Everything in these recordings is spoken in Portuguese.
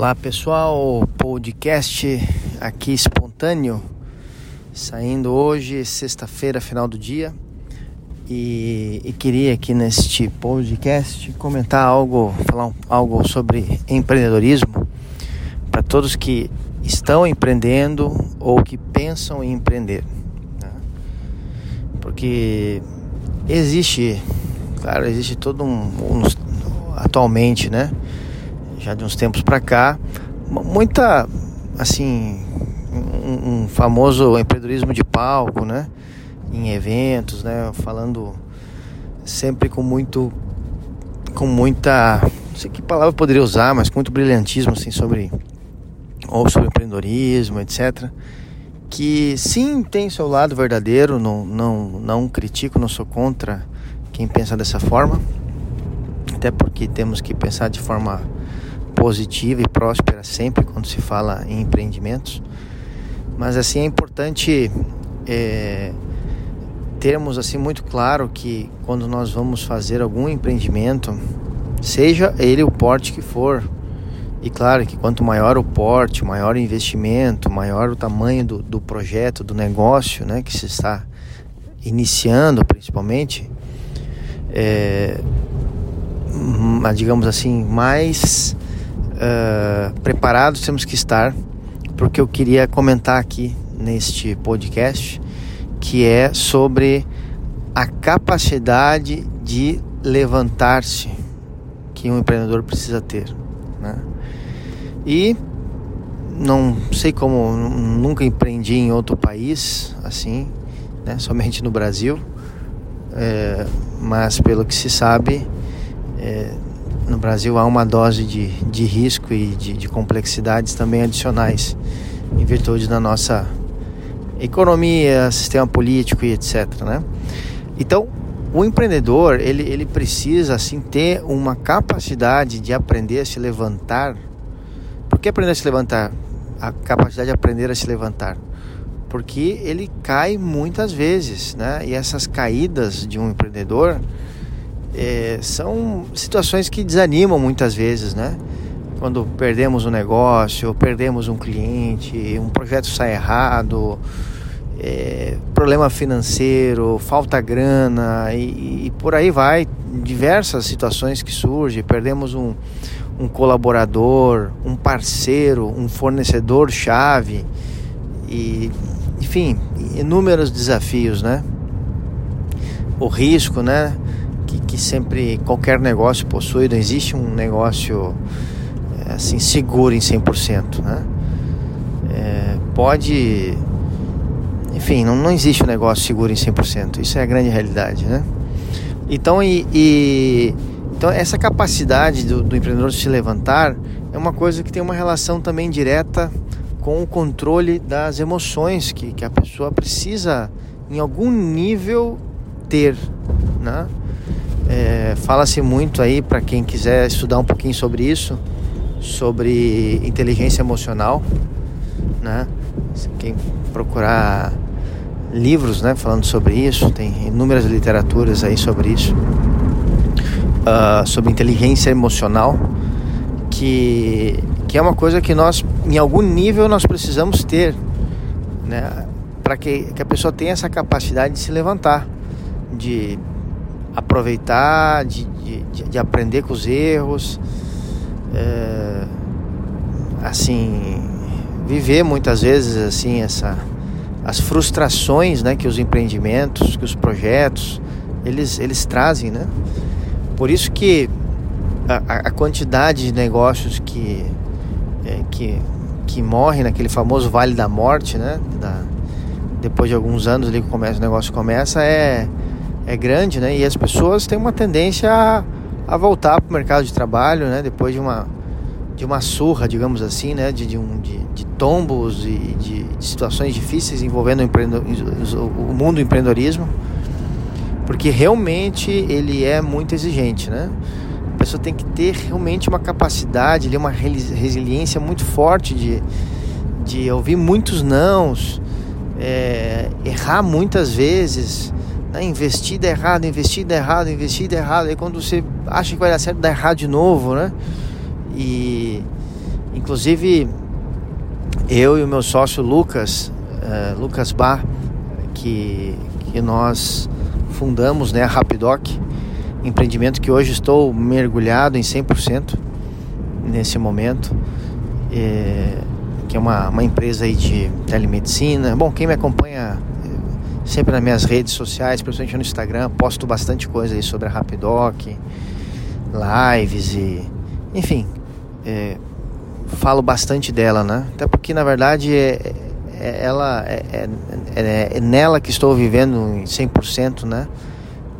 Olá pessoal, podcast aqui espontâneo, saindo hoje, sexta-feira, final do dia, e, e, queria aqui neste podcast comentar algo, falar um, algo sobre empreendedorismo para todos que estão empreendendo ou que pensam em empreender, né? porque existe, claro, existe todo um, um atualmente, né? Já de uns tempos para cá, muita, assim, um, um, famoso empreendedorismo de palco, né? Em eventos, né? Falando sempre com muito, com muita, não sei que palavra poderia usar, mas com muito brilhantismo, assim, sobre, ou sobre empreendedorismo, etc. Que sim tem seu lado verdadeiro, não, não, não critico, não sou contra quem pensa dessa forma, até porque temos que pensar de forma positiva e próspera sempre quando se fala em empreendimentos. Mas assim é importante é, termos assim muito claro que quando nós vamos fazer algum empreendimento, seja ele o porte que for, e claro que quanto maior o porte, maior o investimento, maior o tamanho do, do projeto, do negócio, né, que se está iniciando principalmente, é, digamos assim, mais uh, preparados temos que estar, porque eu queria comentar aqui neste podcast, que é sobre a capacidade de levantar-se que um empreendedor precisa ter. Né? E não sei como, nunca empreendi em outro país assim, né? somente no Brasil, é, mas pelo que se sabe, é, no Brasil há uma dose de, de risco e de, de complexidades também adicionais em virtude da nossa economia, sistema político e etc. Né? Então, o empreendedor ele, ele precisa assim ter uma capacidade de aprender a se levantar. Por que aprender a se levantar? A capacidade de aprender a se levantar. Porque ele cai muitas vezes, né? E essas caídas de um empreendedor é, são situações que desanimam muitas vezes, né? Quando perdemos um negócio, perdemos um cliente, um projeto sai errado, é, problema financeiro, falta grana e, e, por aí vai, diversas situações que surgem, perdemos um, um colaborador, um parceiro, um fornecedor chave e enfim, inúmeros desafios, né? O risco, né? Que, que sempre qualquer negócio possui, não existe um negócio é, assim seguro em 100%, né? É, pode, enfim, não, não existe um negócio seguro em 100%, isso é a grande realidade, né? Então, e, e então essa capacidade do, do empreendedor se levantar é uma coisa que tem uma relação também direta com o controle das emoções que, que a pessoa precisa em algum nível ter, né? É, Fala-se muito aí para quem quiser estudar um pouquinho sobre isso, sobre inteligência emocional, né? Quem procurar livros, né, falando sobre isso, tem inúmeras literaturas aí sobre isso, uh, sobre inteligência emocional, que que é uma coisa que nós, em algum nível, nós precisamos ter, né, para que, que a pessoa tenha essa capacidade de se levantar, de aproveitar, de, de, de aprender com os erros, é, assim, viver muitas vezes assim essa as frustrações, né, que os empreendimentos, que os projetos eles eles trazem, né? Por isso que a, a quantidade de negócios que é, que que morrem naquele famoso vale da morte, né? Da, depois de alguns anos ali que começa, o negócio começa é é grande, né? E as pessoas têm uma tendência a, a voltar para o mercado de trabalho, né? Depois de uma de uma surra, digamos assim, né? De, de, um, de, de tombos e de, de, situações difíceis envolvendo o, o mundo do empreendedorismo, porque realmente ele é muito exigente, né? A pessoa tem que ter realmente uma capacidade, uma resiliência muito forte de, de ouvir muitos nãos, é, errar muitas vezes, né? Investida errado, investida errado, investida errado. Aí quando você acha que vai dar certo, dá errado de novo, né? E inclusive eu e o meu sócio Lucas, uh, Lucas Bar, que, que nós fundamos né, a Rapidoc, empreendimento que hoje estou mergulhado em 100% nesse momento, é, que é uma, uma empresa aí de telemedicina. Bom, quem me acompanha sempre nas minhas redes sociais, principalmente no Instagram, posto bastante coisa aí sobre a Rapidoc, lives e enfim, é, falo bastante dela, né? Até porque na verdade é, é ela é, é, é, é, nela que estou vivendo em 100%, né?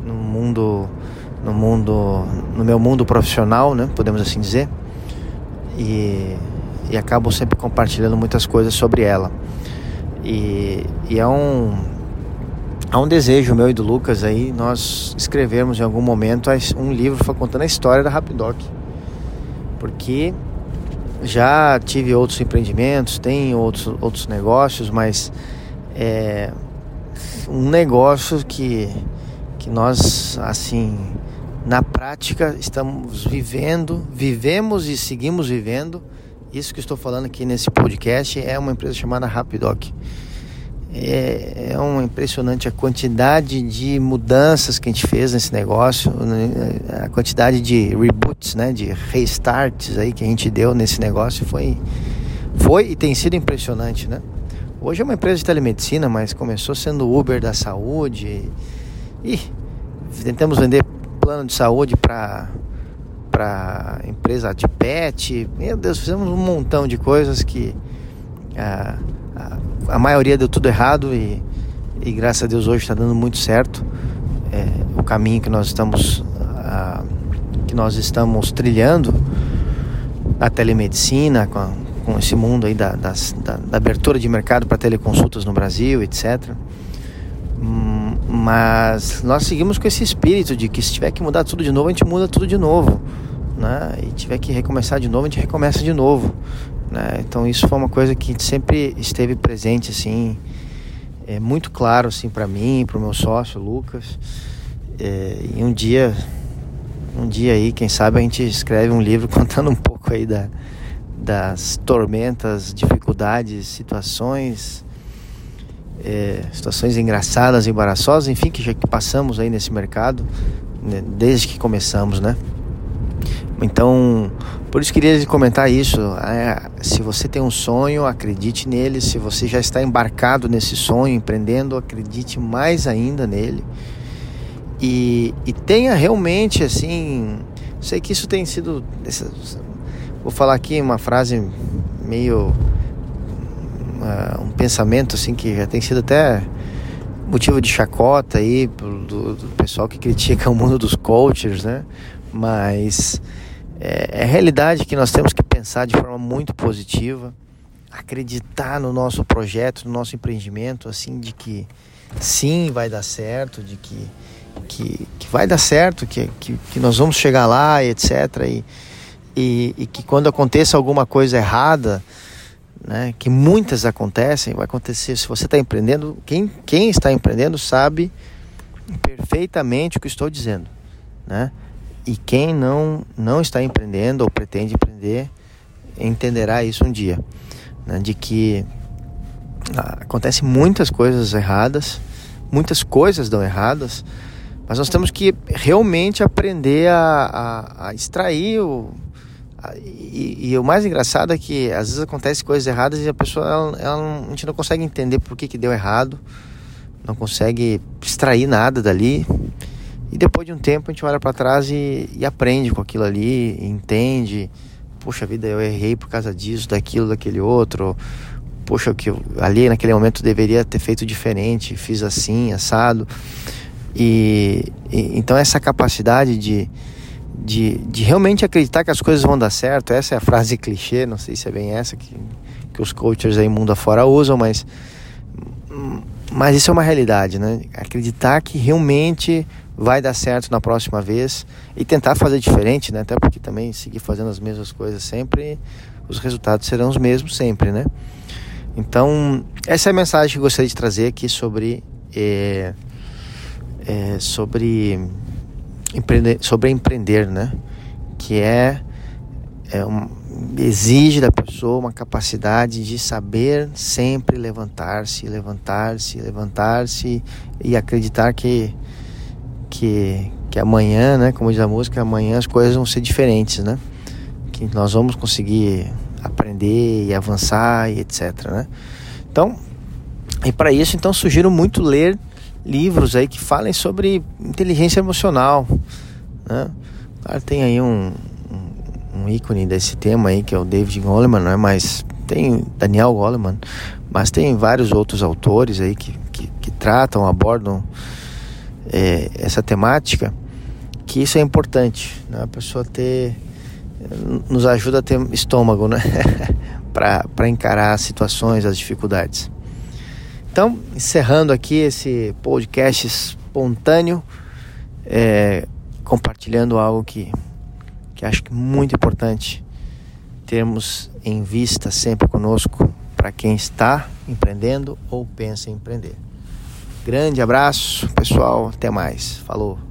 No mundo no mundo no meu mundo profissional, né? Podemos assim dizer. E, e acabo sempre compartilhando muitas coisas sobre ela. E, e é um há um desejo meu e do Lucas aí nós escrevermos em algum momento um livro contando a história da Rapidoc. Porque já tive outros empreendimentos, tem outros, outros negócios, mas é um negócio que, que nós, assim, na prática estamos vivendo, vivemos e seguimos vivendo. Isso que estou falando aqui nesse podcast é uma empresa chamada Rapidoc. É, é uma impressionante a quantidade de mudanças que a gente fez nesse negócio, né? a quantidade de reboots, né, de restarts aí que a gente deu nesse negócio foi, foi e tem sido impressionante, né? Hoje é uma empresa de telemedicina, mas começou sendo Uber da saúde e tentamos vender plano de saúde para para empresa de pet. Meu Deus, fizemos um montão de coisas que ah, a maioria deu tudo errado e, e graças a Deus hoje está dando muito certo. É, o caminho que nós estamos a, que nós estamos trilhando a telemedicina com, com esse mundo aí da, das, da, da abertura de mercado para teleconsultas no Brasil etc hum, mas nós seguimos com esse espírito de que se tiver que mudar tudo de novo a gente muda tudo de novo né? e tiver que recomeçar de novo a gente recomeça de novo né? Então isso foi uma coisa que sempre esteve presente assim, é muito claro assim para mim, para o meu sócio Lucas. É, e um dia, um dia aí, quem sabe a gente escreve um livro contando um pouco aí da, das tormentas, dificuldades, situações, é, situações engraçadas, embaraçosas, enfim, que já que passamos aí nesse mercado né, desde que começamos, né? Então, por isso queria comentar isso. É, se você tem um sonho, acredite nele. Se você já está embarcado nesse sonho, empreendendo, acredite mais ainda nele. E, e tenha realmente assim. Sei que isso tem sido. Vou falar aqui uma frase meio. Um pensamento assim que já tem sido até motivo de chacota aí do, do pessoal que critica o mundo dos coaches, né? Mas é, é realidade que nós temos que pensar de forma muito positiva, acreditar no nosso projeto, no nosso empreendimento, assim, de que sim, vai dar certo, de que, que, que vai dar certo, que, que, que, nós vamos chegar lá, etc. E, e, e que quando aconteça alguma coisa errada, né, que muitas acontecem, vai acontecer. Se você está empreendendo, quem, quem está empreendendo sabe perfeitamente o que estou dizendo, né? E quem não, não está empreendendo ou pretende empreender entenderá isso um dia, né? de que ah, acontecem muitas coisas erradas, muitas coisas dão erradas, mas nós temos que realmente aprender a, a, a extrair o, a, e, e, o mais engraçado é que às vezes acontecem coisas erradas e a pessoa ela, ela, a gente não consegue entender por que, que deu errado, não consegue extrair nada dali e depois de um tempo a gente olha para trás e, e, aprende com aquilo ali, entende. Poxa vida, eu errei por causa disso, daquilo, daquele outro. Poxa, que eu, ali naquele momento deveria ter feito diferente, fiz assim, assado. E, e então essa capacidade de, de, de, realmente acreditar que as coisas vão dar certo, essa é a frase clichê, não sei se é bem essa que, que os coaches aí mundo afora usam, mas mas isso é uma realidade, né? Acreditar que realmente vai dar certo na próxima vez e tentar fazer diferente, né? Até porque também seguir fazendo as mesmas coisas sempre, os resultados serão os mesmos sempre, né? Então, essa é a mensagem que eu gostaria de trazer aqui sobre é, é, sobre empreender, sobre empreender, né? Que é, é um, exige da pessoa uma capacidade de saber sempre levantar-se, levantar-se, levantar-se e acreditar que, que, que amanhã, né, como diz a música, amanhã as coisas vão ser diferentes, né? Que nós vamos conseguir aprender e avançar e etc, né? Então, e para isso, então, sugiro muito ler livros aí que falem sobre inteligência emocional, né? Claro, tem aí um, um, ícone desse tema aí que é o David Goleman, não é? Mas tem Daniel Goleman, mas tem vários outros autores aí que, que, que tratam, abordam é, essa temática, que isso é importante, né? A pessoa ter nos ajuda a ter estômago, né? para encarar as situações, as dificuldades. Então, encerrando aqui esse podcast espontâneo, é, compartilhando algo que, que acho que é muito importante termos em vista sempre conosco para quem está empreendendo ou pensa em empreender. Grande abraço, pessoal. Até mais. Falou.